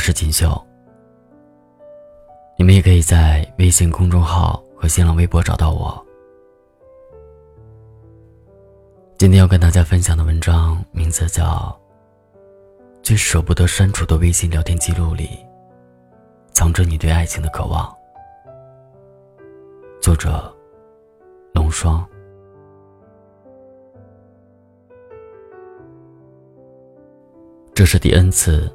是锦绣。你们也可以在微信公众号和新浪微博找到我。今天要跟大家分享的文章名字叫《最舍不得删除的微信聊天记录里，藏着你对爱情的渴望》。作者：龙霜。这是第 N 次，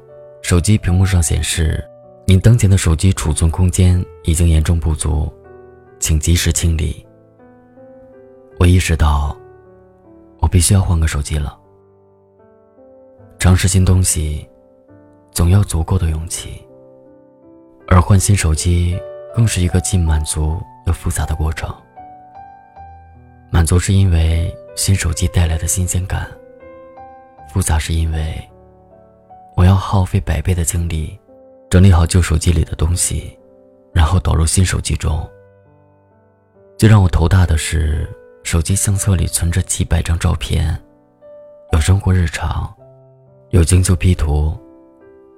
手机屏幕上显示，您当前的手机储存空间已经严重不足，请及时清理。我意识到。我必须要换个手机了。尝试新东西，总要足够的勇气。而换新手机，更是一个既满足又复杂的过程。满足是因为新手机带来的新鲜感，复杂是因为我要耗费百倍的精力，整理好旧手机里的东西，然后导入新手机中。最让我头大的是。手机相册里存着几百张照片，有生活日常，有精修 P 图，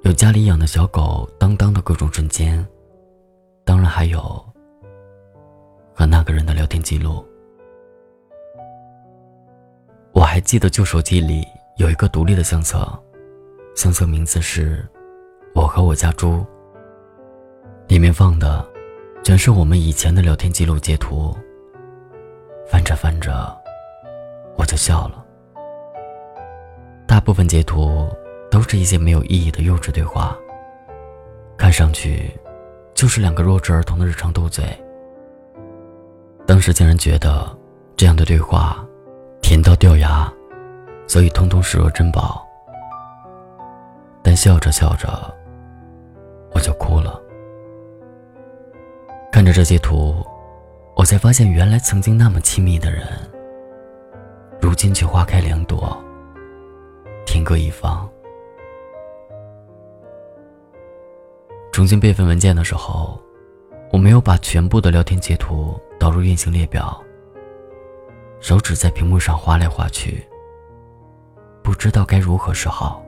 有家里养的小狗当当的各种瞬间，当然还有和那个人的聊天记录。我还记得旧手机里有一个独立的相册，相册名字是“我和我家猪”，里面放的全是我们以前的聊天记录截图。翻着翻着，我就笑了。大部分截图都是一些没有意义的幼稚对话，看上去就是两个弱智儿童的日常斗嘴。当时竟然觉得这样的对话甜到掉牙，所以通通视若珍宝。但笑着笑着，我就哭了。看着这些图。我才发现，原来曾经那么亲密的人，如今却花开两朵，天各一方。重新备份文件的时候，我没有把全部的聊天截图导入运行列表，手指在屏幕上划来划去，不知道该如何是好。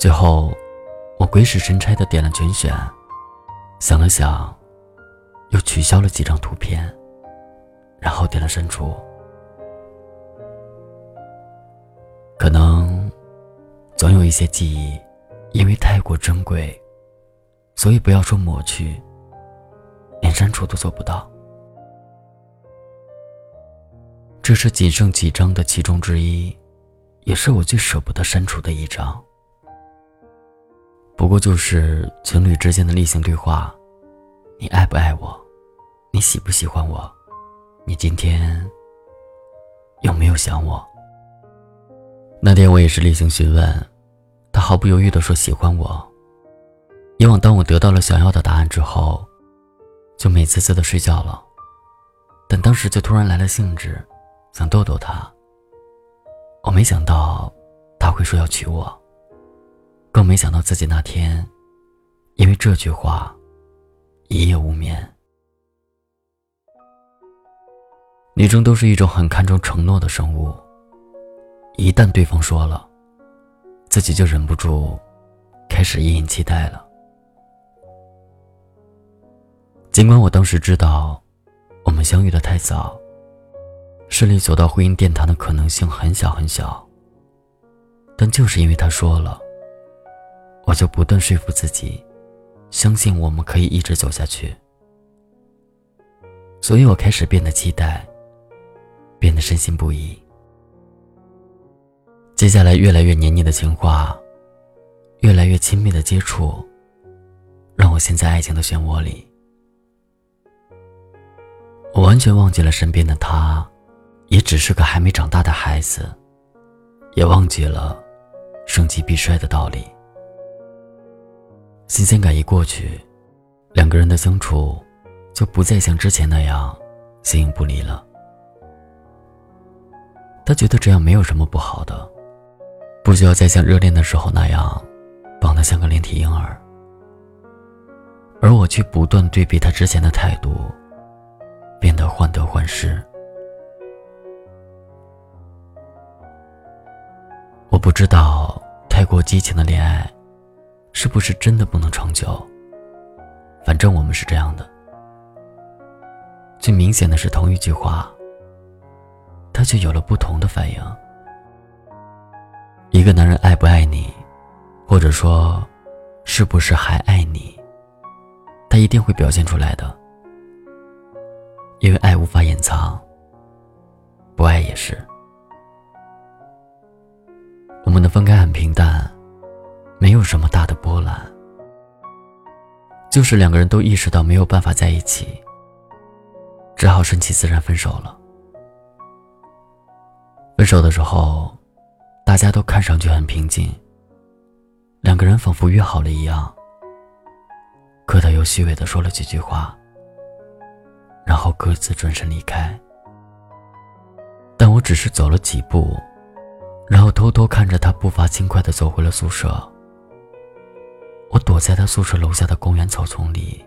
最后，我鬼使神差的点了全选，想了想。又取消了几张图片，然后点了删除。可能总有一些记忆，因为太过珍贵，所以不要说抹去，连删除都做不到。这是仅剩几张的其中之一，也是我最舍不得删除的一张。不过就是情侣之间的例行对话。你爱不爱我？你喜不喜欢我？你今天有没有想我？那天我也是例行询问，他毫不犹豫地说喜欢我。以往当我得到了想要的答案之后，就美滋滋的睡觉了。但当时就突然来了兴致，想逗逗他。我没想到他会说要娶我，更没想到自己那天因为这句话。一夜无眠。女生都是一种很看重承诺的生物，一旦对方说了，自己就忍不住开始隐隐期待了。尽管我当时知道，我们相遇的太早，顺利走到婚姻殿堂的可能性很小很小，但就是因为他说了，我就不断说服自己。相信我们可以一直走下去，所以我开始变得期待，变得深信不疑。接下来越来越黏腻的情话，越来越亲密的接触，让我陷在爱情的漩涡里。我完全忘记了身边的他，也只是个还没长大的孩子，也忘记了盛极必衰的道理。新鲜感一过去，两个人的相处就不再像之前那样形影不离了。他觉得这样没有什么不好的，不需要再像热恋的时候那样绑得像个连体婴儿。而我却不断对比他之前的态度，变得患得患失。我不知道太过过激情的恋爱，是不是真的不能长久？反正我们是这样的。最明显的是同一句话，他却有了不同的反应。一个男人爱不爱你，或者说，是不是还爱你，他一定会表现出来的。因为爱无法掩藏，不爱也是。我们的分开很平淡，没有什么大的波澜，就是两个人都意识到没有办法在一起。只好顺其自然分手了。分手的时候，大家都看上去很平静，两个人仿佛约好了一样，可他又虚伪的说了几句话，然后各自转身离开。但我只是走了几步，然后偷偷看着他步伐轻快的走回了宿舍。我躲在他宿舍楼下的公园草丛里，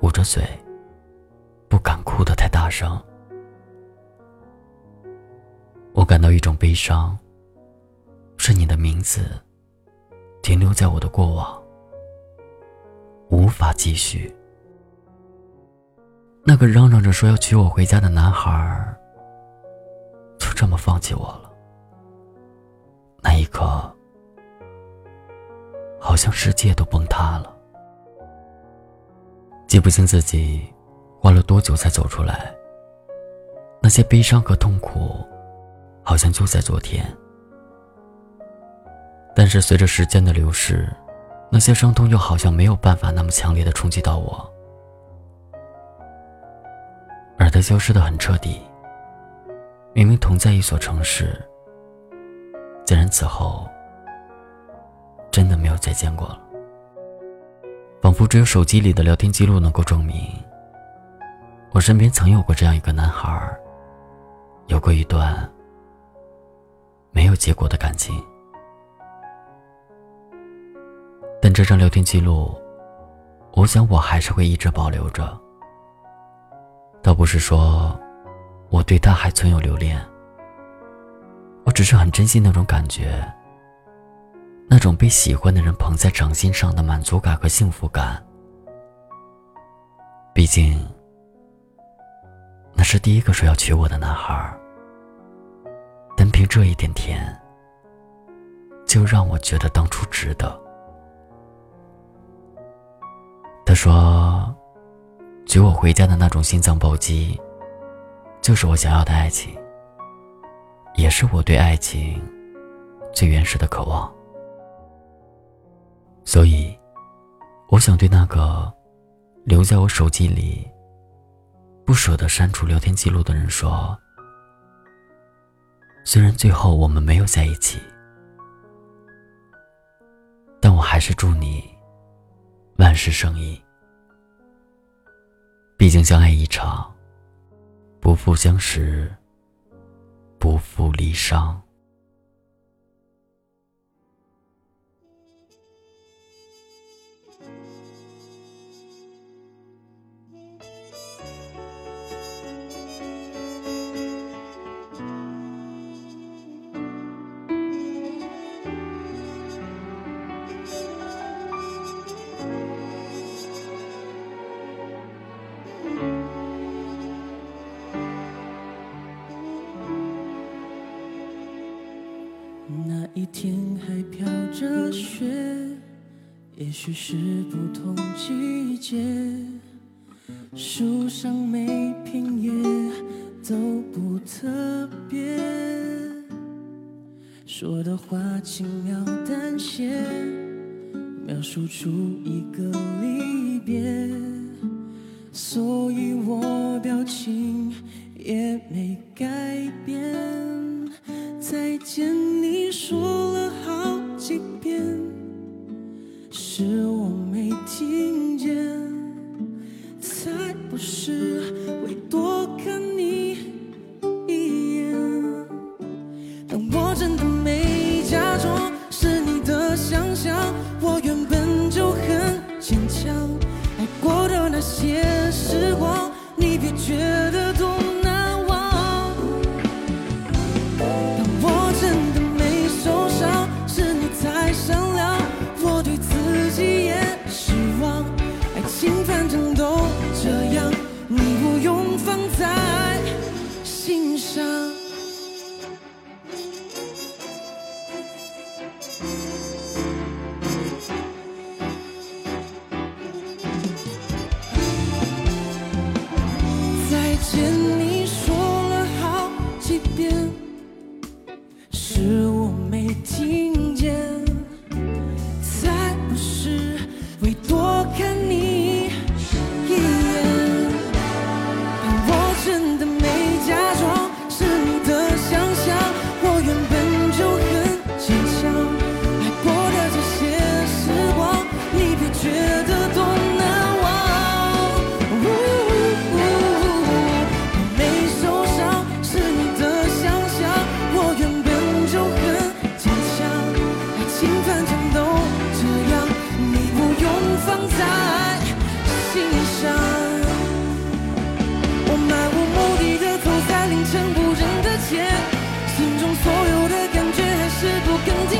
捂着嘴。不敢哭得太大声，我感到一种悲伤。是你的名字停留在我的过往，无法继续。那个嚷嚷着说要娶我回家的男孩，就这么放弃我了。那一刻，好像世界都崩塌了，记不清自己。花了多久才走出来？那些悲伤和痛苦，好像就在昨天。但是随着时间的流逝，那些伤痛又好像没有办法那么强烈的冲击到我，而它消失的很彻底。明明同在一所城市，竟然此后真的没有再见过了。仿佛只有手机里的聊天记录能够证明。我身边曾有过这样一个男孩，有过一段没有结果的感情，但这张聊天记录，我想我还是会一直保留着。倒不是说我对他还存有留恋，我只是很珍惜那种感觉，那种被喜欢的人捧在掌心上的满足感和幸福感。毕竟。那是第一个说要娶我的男孩，单凭这一点甜，就让我觉得当初值得。他说：“娶我回家的那种心脏暴击，就是我想要的爱情，也是我对爱情最原始的渴望。所以，我想对那个留在我手机里。”不舍得删除聊天记录的人说：“虽然最后我们没有在一起，但我还是祝你万事胜意。毕竟相爱一场，不负相识，不负离殇。”天还飘着雪，也许是不同季节，树上每片叶都不特别，说的话轻描淡写，描述出一个离别，所以我表情也没改变。再见，是会躲开上更精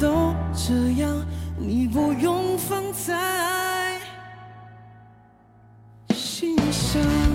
都这样你不用放在心上。